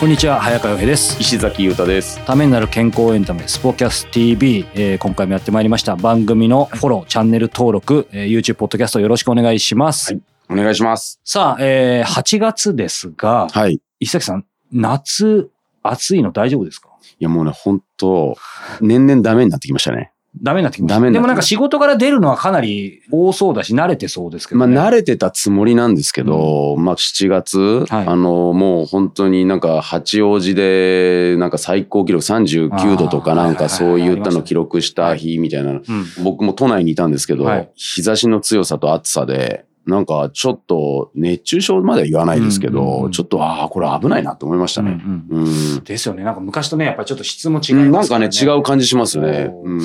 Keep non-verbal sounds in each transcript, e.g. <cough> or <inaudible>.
こんにちは早川洋平です。石崎裕太です。ためになる健康エンタメスポキャス TV、えー、今回もやってまいりました。番組のフォローチャンネル登録、えー、YouTube ポッドキャストよろしくお願いします、はい、お願いします。さあ、えー、8月ですが、はい、石崎さん夏暑いの大丈夫ですか？いやもうね本当年々ダメになってきましたねダメになってきました。でもなんか仕事から出るのはかなり多そうだし、慣れてそうですけど、ね、まあ慣れてたつもりなんですけど、うん、まあ7月、はい、あの、もう本当になんか八王子で、なんか最高記録39度とかなんかそういったの記録した日みたいな、僕も都内にいたんですけど、はい、日差しの強さと暑さで、なんかちょっと熱中症までは言わないですけど、うんうん、ちょっとああ、これ危ないなと思いましたね、うんうんうん。ですよね。なんか昔とね、やっぱりちょっと質も違いますね、なんかね、違う感じしますね。うん、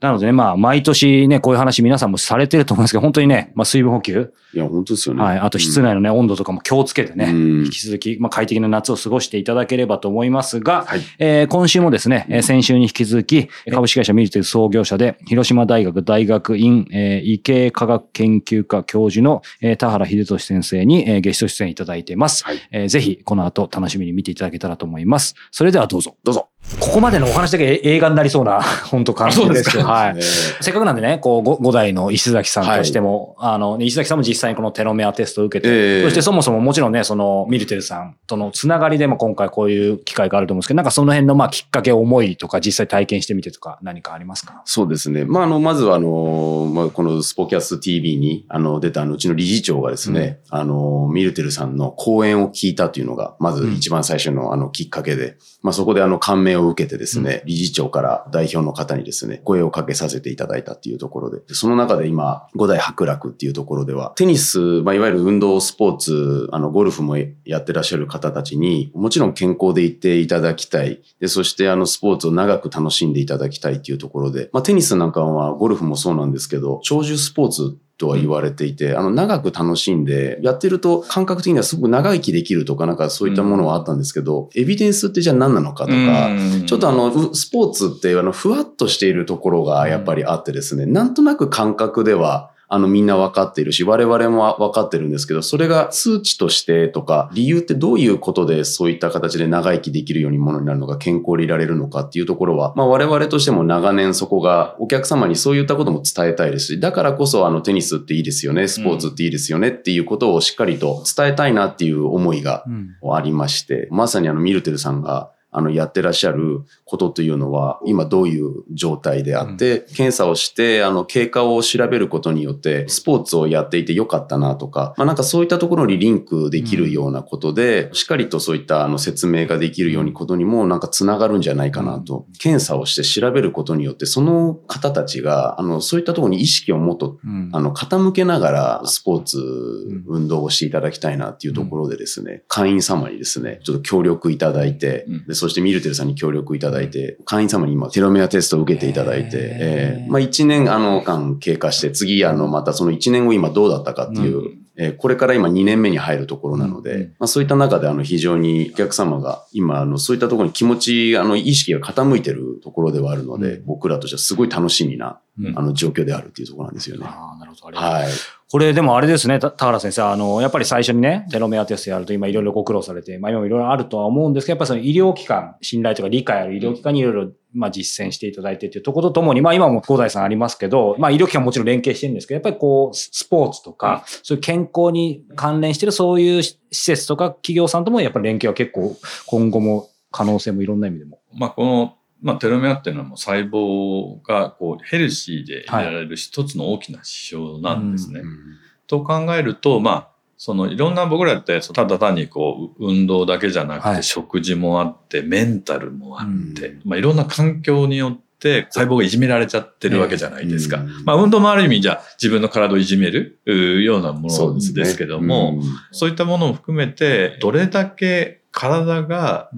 なのでね、まあ、毎年ね、こういう話皆さんもされてると思うんですけど、本当にね、まあ、水分補給。いや、本当ですよね。はい。あと室内のね、温度とかも気をつけてね、引き続き、まあ、快適な夏を過ごしていただければと思いますが、はい、えー、今週もですね、え先週に引き続き、株式会社ミルテル創業者で、広島大学大学院、えー、医系科学研究科教授の、えー、田原秀俊先生に、えー、ゲスト出演いただいています。はい、えー、ぜひ、この後楽しみに見ていただけたらと思います。それではどうぞ。どうぞ。ここまでのお話だけ映画になりそうな、<laughs> 本当感じですけど、はい。せっかくなんでね、こう、五代の石崎さんとしても、はい、あの、石崎さんも実際にこのテロメアテストを受けて、えー、そしてそもそももちろんね、その、ミルテルさんとのつながりでも今回こういう機会があると思うんですけど、なんかその辺の、まあ、きっかけ、思いとか、実際体験してみてとか、何かありますか？そうですね。まあ、あの、まずは、あの、まあ、このスポキャス TV に、あの、出た、あの、うちの理事長がですね、うん、あの、ミルテルさんの講演を聞いたというのが、まず一番最初の、あの、きっかけで、まあ、そこで、あの、感銘を受けてですね、理事長から代表の方にですね、声をかけさせていただいたっていうところで、その中で今、五代博楽っていうところでは、テニス、まあ、いわゆる運動スポーツ、あの、ゴルフもやってらっしゃる方たちに、もちろん健康でいていただきたい。で、そしてあの、スポーツを長く楽しんでいただきたいっていうところで、まあ、テニスなんかはゴルフもそうなんですけど、長寿スポーツとは言われていて、あの、長く楽しんで、やってると感覚的にはすごく長生きできるとか、なんかそういったものはあったんですけど、エビデンスってじゃあ何なのかとか、ちょっとあの、スポーツってあの、ふわっとしているところがやっぱりあってですね、なんとなく感覚では、あのみんな分かっているし、我々も分かってるんですけど、それが数値としてとか、理由ってどういうことでそういった形で長生きできるようにものになるのか、健康でいられるのかっていうところは、まあ我々としても長年そこがお客様にそういったことも伝えたいですし、だからこそあのテニスっていいですよね、スポーツっていいですよねっていうことをしっかりと伝えたいなっていう思いがありまして、まさにあのミルテルさんがあの、やってらっしゃることというのは、今どういう状態であって、うん、検査をして、あの、経過を調べることによって、スポーツをやっていてよかったなとか、まあなんかそういったところにリンクできるようなことで、うん、しっかりとそういったあの説明ができるようにことにもなんか繋がるんじゃないかなと。うん、検査をして調べることによって、その方たちが、あの、そういったところに意識をもっと、あの、傾けながら、スポーツ、運動をしていただきたいなっていうところでですね、会員様にですね、ちょっと協力いただいて、でそしてミルテルさんに協力いただいて、会員様に今テロメアテストを受けていただいて、えー、まあ1年あの間経過して、次あのまたその1年後今どうだったかっていう、うんえこれから今2年目に入るところなので、うん、まあ、そういった中であの非常にお客様が今あのそういったところに気持ち、あの意識が傾いてるところではあるので、うん、僕らとしてはすごい楽しみな、あの状況であるっていうところなんですよね。あなるほど。はい。これでもあれですね、田原先生、あの、やっぱり最初にね、テロメアテストやると今いろいろご苦労されて、まあ今もいろいろあるとは思うんですけど、やっぱりその医療機関、信頼とか理解ある医療機関にいろいろ、まあ実践していただいてっていうところとともに、まあ今も五代さんありますけど、まあ医療機関ももちろん連携してるんですけど、やっぱりこう、スポーツとか、そういう健康に関連してるそういう施設とか企業さんともやっぱり連携は結構今後も可能性もいろんな意味でも。まあこのまあ、テロメアっていうのはもう細胞がこうヘルシーでいられる一つの大きな指標なんですね。はいうんと考えると、まあ、そのいろんな僕らってただ単にこう運動だけじゃなくて食事もあってメンタルもあって、まあいろんな環境によって細胞がいじめられちゃってるわけじゃないですか。まあ運動もある意味じゃ自分の体をいじめるようなものですけども、そういったものも含めてどれだけ体が、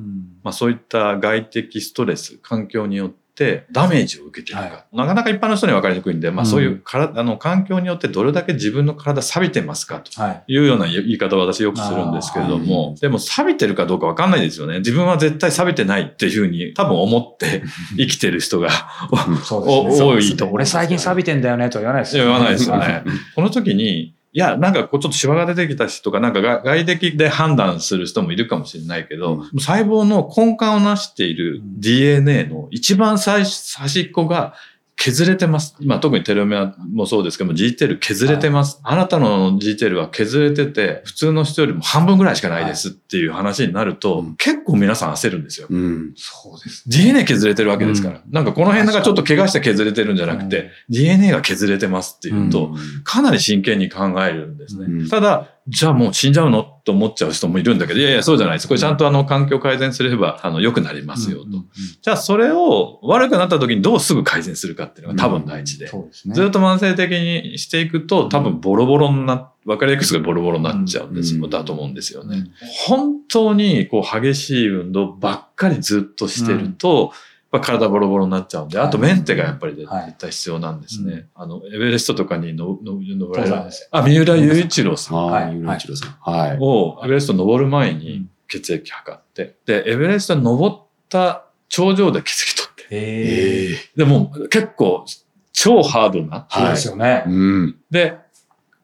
まあそういった外的ストレス、環境によっってダメージを受けているか。はなかなか一般の人には分かりにくいんで、まあうんそういうから、あの環境によってどれだけ自分の体錆びてますかと。はい。いうような言い方を私よくするんですけれどあも、でも錆びてるかどうかわかんないですよね。自分は絶対錆びてないっていうふうに多分思って <laughs> 生きてる人がね。多いと思う俺最近錆びてんだよねとは言わないですよ言わないですよね。<laughs> この時に、いや、なんかこうちょっとシワが出てきた人とか、なんかが外的で判断する人もいるかもしれないけど、うん。細胞の根幹をなしている DNA の一番最端っこが削れてます。まあ特にテロメアもそうですけども、G テール削れてます。あなたの G テールは削れてて、普通の人よりも半分ぐらいしかないですっていう話になると、うん結構皆さん焦るんですよ。うん。そうです。DNA 削れてるわけですから。なんかこの辺なんかちょっと怪我して削れてるんじゃなくて、うん DNA が削れてますっていうと、うんかなり真剣に考えるんですね。うんただ、じゃあもう死んじゃうの？と思っちゃう人もいるんだけど、いやいや、そうじゃないです。これちゃんとあの環境改善すれば、あの、良くなりますよと。うんうんうんじゃあそれを悪くなった時にどうすぐ改善するかっていうのが多分大事で。そうですね。ずっと慢性的にしていくと多分ボロボロにな、分かりやすくボロボロになっちゃうんです、うんだと思うんですよね。うん本当にこう激しい運動ばっかりずっとしてると、やっぱ体ボロボロになっちゃうんで、あとメンテがやっぱり絶はい対必要なんですね。うんあの、エベレストとかにのの登られる登山です。あ、三浦雄一郎さんは、はいいゆういちろうさん。はい。をエベレスト登る前にうん血液測って、で、エベレスト登った頂上で血液取って、へえ。でもう結構超ハードな。そうですよね。うん。で、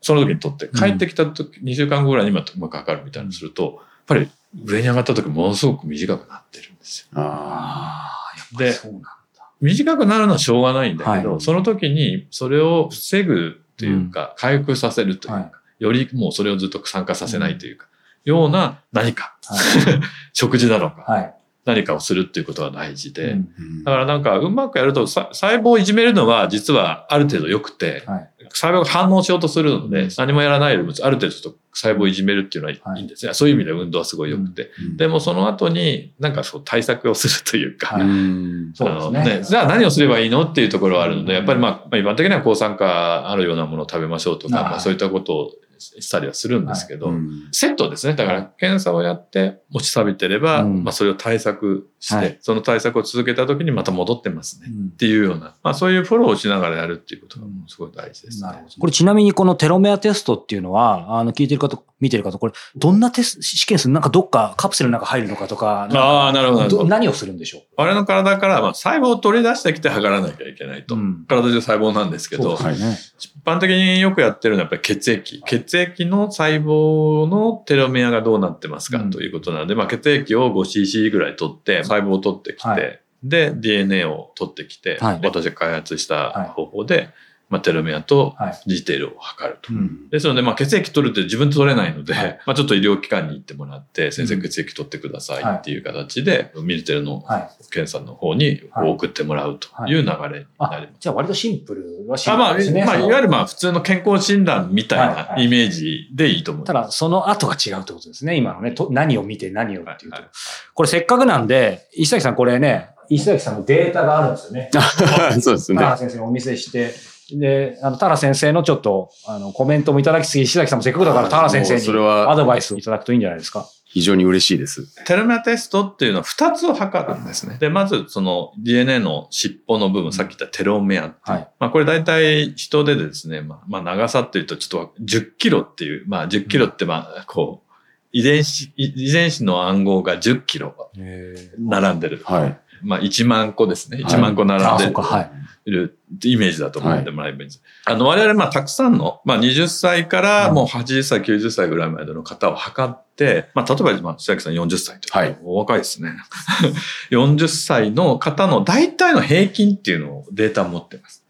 その時に取って、ん帰ってきた時、2週間後ぐらいにまたうまく測るみたいなのすると、やっぱり上に上がった時ものすごく短くなってるんですよ。ああで。短くなるのはしょうがないんだけど、はいその時にそれを防ぐというか、回復させるというか、はいよりもうそれをずっと参加させないというか、ような何か、は食事なのか、い。はい。<laughs> 何かをするっていうことが大事で、うん。ーだからなんかうまくやるとさ細胞をいじめるのは実はある程度良くて、はい。細胞が反応しようとするので、うん。何もやらないよりもある程度ちょっと細胞をいじめるっていうのははいいいんですね。そういう意味で運動はすごい良くて。うん。でもその後になんかそう対策をするというか、ねあのじゃあ何をすればいいのっていうところはあるので、うんやっぱりまあ、まあ一般的には抗酸化あるようなものを食べましょうとか、はい。まあ、そういったことをしたりはするんですけど、うん。セットですね。だから検査をやって持ち錆びてれば、うん。まあそれを対策して、はい。その対策を続けた時にまた戻ってますね。うん。っていうような、まあそういうフォローをしながらやるっていうことがうん。すごい大事ですね。なるほど。これちなみにこのテロメアテストっていうのは、あの、聞いてる方、見てる方、これ、どんなテス試験するなんかどっかカプセルの中入るのかとか、ああ、なるほど何をするんでしょ我々の体からまあ細胞を取り出してきて測らなきゃいけないと。うん体中細胞なんですけど、ね。一般的によくやってるのはやっぱり血液。血液の細胞のテロメアがどうなってますかうんということなので、まあ血液を 5cc ぐらい取って、細胞を取ってきて、はいで、DNA を取ってきて、はい私が開発した方法で、まあ、テロメアとはい。ジテールを測ると。うん。ですので、まあ、血液取るって自分で取れないので、はい <laughs> まあ、ちょっと医療機関に行ってもらって、先生うん血液取ってくださいっていう形で、ミルテルのはい。検査の方にはい送ってもらうという流れになりあます。、じゃあ割とシンプルはシンあまあ、プルですね。まあ、いそのわゆるまあ、普通の健康診断みたいはいはないイメージでいいと思う。ただ、その後が違うってことですね。今のね。と何を見て何をっていうと。はいはいこれせっかくなんで、石崎さんこれね、石崎さんのデータがあるんですよね。<laughs> <laughs> そうですね先生にお見せして、で、あの、田原先生のちょっと、あの、コメントもいただきすぎ、石崎さんもせっかくだから田原先生にはアドバイスをいただくといいんじゃないですか。非常に嬉しいです。テロメアテストっていうのは2つを測るんですね。で、まずその DNA の尻尾の部分、さっき言ったテロメアってはい。まあこれ大体人でですね、まあ、まあ長さっていうとちょっと10キロっていう、まあ10キロってまあこう、遺伝子、遺遺伝子の暗号が10キロ並んでる。はい。まあ1万個ですね。はい1万個並んあ、でそうか、はい。るイメージだと思ってもらえばいいんです。あの我々まあたくさんの、まあ20歳からもう80歳、90歳ぐらいまでの方を測って、まあ例えば、まあ、白木さん40歳とか、はいお若いですね。<laughs> 40歳の方の大体の平均っていうのをデータを持ってます。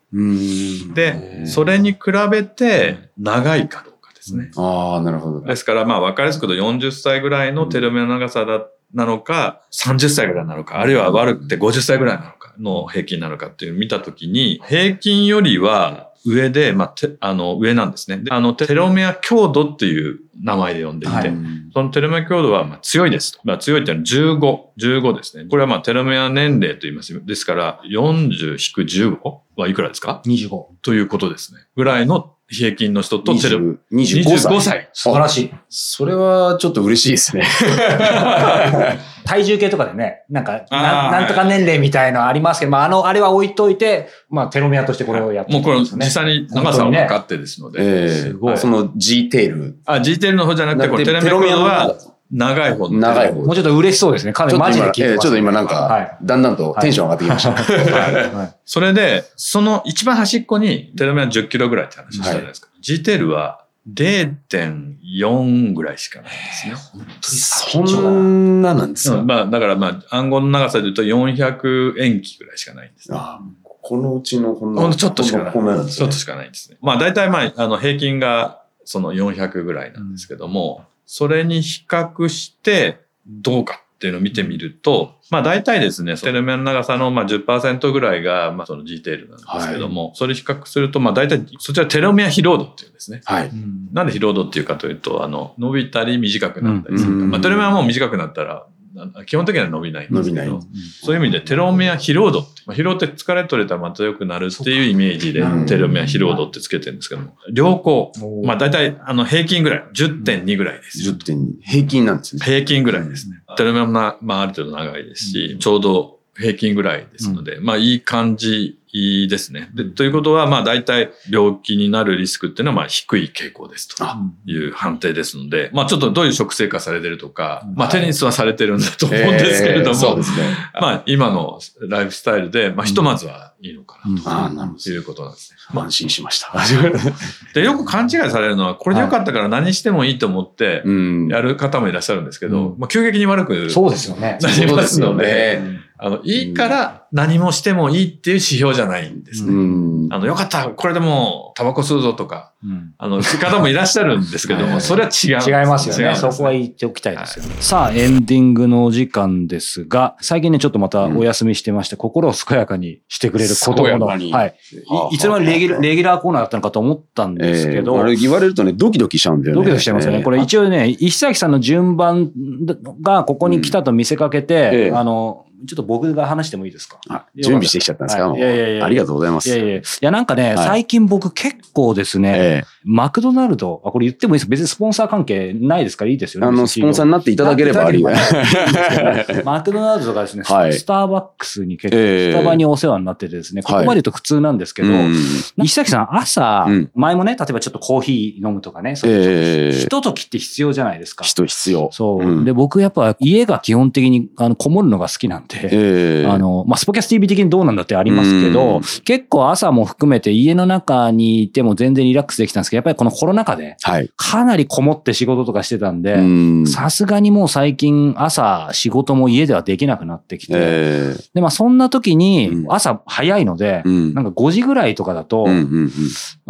で、それに比べて長いかどうかですね。ああ、なるほど。ですから、まあ、わかりやすく言うと40歳ぐらいのテロメアの長さだ、なのか、30歳ぐらいなのか、あるいは悪くて50歳ぐらいなのかの平均なのかっていうのを見たときに、平均よりは上で、まあ、てあの、上なんですね。であの、テロメア強度っていう名前で呼んでいて、はいうんそのテロメア強度はまあ強いですと。まあ、強いっていうのは15、15ですね。これはまあテロメア年齢と言います。ですから、40-15はいくらですか？25。ということですね。ぐらいの平均の人とテレ20 25歳。25歳。素晴らしい。それはちょっと嬉しいですね。<laughs> 体重計とかでね、なんか、ななんとか年齢みたいのありますけど、まあ、あの、あれは置いといて、まあ、テロメアとしてこれをやってもうこれ実際に長さを測ってですので。ええすごいその G テール。あ、G テールの方じゃなくて、これテレメアは長い方の。長い方もうちょっと嬉しそうですね。かなりマジで聞いてます、ええちょっと今なんはいか、だんだんとテンション上がってきました。はいそれで、その一番端っこにテレメア10キロぐらいって話したじゃないですか。G テールは0.4ぐらいしかないんですね。そんななんですか、うんまあ、だからまあ、暗号の長さで言うと400塩基ぐらいしかないんですね。あこのうちのほんのほんとちょっとしかない。ちょっとしかないんですね。まあ大体まあ、あの平均がその400ぐらいなんですけども、それに比較してどうかっていうのを見てみると、まあ大体ですね、テレメアの長さのまあ10%ぐらいがまあその G テールなんですけども、それ比較するとまあ大体そちらテロメア疲労度っていうんですね。はい。なんで疲労度っていうかというと、あの、伸びたり短くなったりするか。うんまあテロメアはもう短くなったら、あ基本的には伸びないんですけど、そういう意味でテロメア疲労度って、まあ、疲労って疲れ取れたらまた良くなるっていうイメージでうんテロメア疲労度ってつけてるんですけども、良好。まあ大体あの平均ぐらい、10.2ぐらいです。10点平均なんですね。平均ぐらいですね。テロメアもな、まあある程度長いですし、ちょうど平均ぐらいですので、まあいい感じですね。で、ということはまあ大体病気になるリスクっていうのはまあ低い傾向ですと。あいう判定ですので、まあちょっとどういう食生活されてるとか、うんまあテニスはされてるんだと思うんですけれども。まあ今のライフスタイルで、まあひとまずはいいのかなということなんですね。ど。安心しました。<laughs> で、よく勘違いされるのは、これでよかったから何してもいいと思ってうん。やる方もいらっしゃるんですけど、うんまあ急激に悪くそうですよね。なりますので、ね。あの、いいから何もしてもいいっていう指標じゃないんですね。うん。あの、よかった、これでもうタバコ吸うぞとか、うんあの、方もいらっしゃるんですけども、はいそれは違う。違いますよね。そこは言っておきたいですよね。さあ、エンディングのお時間ですが、最近ね、ちょっとまたお休みしてまして、心を健やかにしてくれることの、はい。いいつの間にレギュラーレギュラーコーナーだったのかと思ったんですけど、えーあれ言われるとね、ドキドキしちゃうんだよね。ドキドキしちゃいますよね。これ一応ね、石崎さんの順番がここに来たと見せかけて、ええあの、ちょっと僕が話してもいいですか？あ準備してきちゃったんですか、はい。いやいやいや。ありがとうございます。いやいやいや、なんかね、はい。最近僕結構ですね、えマクドナルド、あ、これ言ってもいいです別にスポンサー関係ないですからいいですよね。えあの、スポンサーになっていただければありが。<laughs> マクドナルドとかですね、はい。スターバックスに結構、ええ。スタバにお世話になっててですね、ここまで言うと普通なんですけど、うん。石崎さん朝、うん。前もね、例えばちょっとコーヒー飲むとかね、そういうええ。ひとときって必要じゃないですか。人必要。そう、うん。で、僕やっぱ家が基本的にあのこもるのが好きなんで、ええ。あの、まあ、スポキャス TV 的にどうなんだってありますけうどん、結構朝も含めて家の中にいても全然リラックスできたんですけど、やっぱりこのコロナ禍ではい。かなりこもって仕事とかしてたんうで、ん。さすがにもう最近朝仕事も家ではできなくなってきて、ええ。で、まあそんな時にうん。朝早いので、うん。なんか5時ぐらいとかだと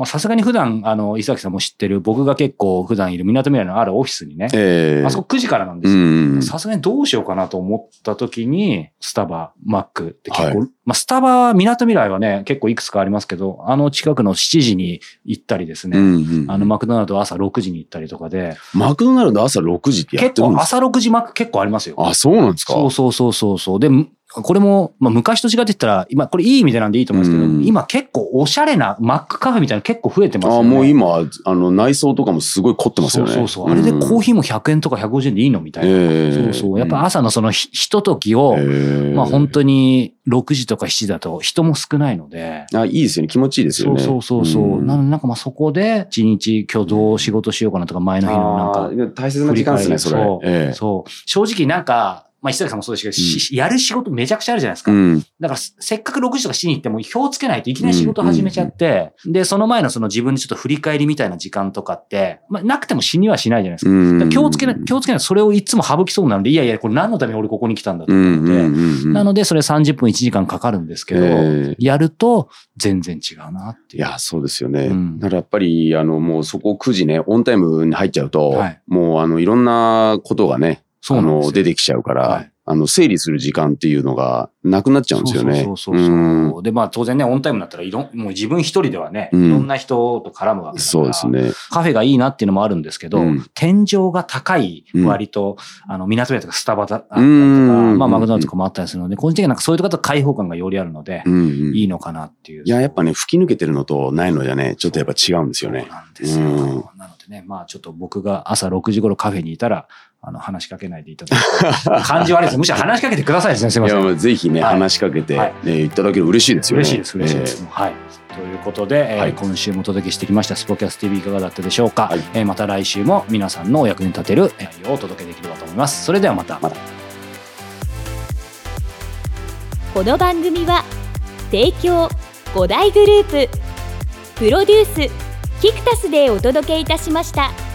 さすがに普段、あの、伊崎さんも知ってる、僕が結構普段いる港未来のあるオフィスにね、ええ。あそこ9時からなんでうすよ。ん。さすがにどうしようかなと思った時に、スタバ、マックって結構、はまあスタバ、港未来はね、結構いくつかありますけど、あの近くの7時に行ったりですね、うんうんあのマクドナルドは朝6時に行ったりとかで、マクドナルド朝6時ってやっ結てるんですか？構朝6時マック結構ありますよ。あ、そうなんですか？そうそうそうそうそう。で、むこれも、まあ、昔と違って言ったら、今、これいい意味でなんでいいと思うんですけど、うん今結構おしゃれなマックカフェみたいなの結構増えてますよあ、ね。もう今、あの、内装とかもすごい凝ってますよね。そうそうそう。あれでコーーヒーも100円とか150円でいいのみたいな。ええそうそう。やっぱ朝のそのひひとときを、ええまあ本当に6時とか7時だと人も少ないので、あ、いいですよね。気持ちいいですよね。そうそうそうそう。んなのでなんかまあそこで一日今日どう仕事しようかなとか前の日のなんかあー大切な時間ですね、それ。そうええそう。正直なんか、まあ石崎さんもそうですけど、しやる仕事めちゃくちゃあるじゃないですか。うん。だからせっかく6時とか7時に行っても表つけないといきなり仕事始めちゃって、で、その前のその自分でちょっと振り返りみたいな時間とかって、まあなくても死にはしないじゃないですか。うん気をつけない、気をつけない。それをいつも省きそうなので、いやいや、これ何のために俺ここに来たんだとうん思って。うんうんうん。なので、それ30分1時間かかるんですけど、ええやると全然違うなっていう。いや、そうですよね。うんだからやっぱり、あの、もうそこ9時ね、オンタイムに入っちゃうと、はいもう、あの、いろんなことがね、そうなんですよ出てきちゃうから、はいあの、整理する時間っていうのがなくなっちゃうんですよね。そうそうそう。で、まあ当然ね、オンタイムだったらいろん、もう自分一人ではね、いうんろんな人と絡むわけだから、そうですね。カフェがいいなっていうのもあるんですけど、うん天井が高いうん割と、あの、港屋とかスタバだあったりとか、うんまあマクドナルドとかもあったりするので、個人的にはなんかそういうとこだと開放感がよりあるので、うんうんいいのかなっていう。いや、やっぱね、吹き抜けてるのとないのじゃね、ちょっとやっぱ違うんですよねそう。なんですよ。うんなのでね、まあちょっと僕が朝6時頃カフェにいたら、あの、話しかけないでいただく感じ悪いです。むしろ話しかけてくださいですね、すいまいや、せん。まあぜひね、はい話しかけて、はいね、いただける嬉しいですよね。嬉しいです、嬉しいです。はい。ということで、えーはい今週もお届けしてきましたスポキャス TV いかがだったでしょうか、はいえーまた来週も皆さんのお役に立てる内容をお届けできればと思います。それではまた。またこの番組は提供5大グループプロデュースキクタスでお届けいたしました。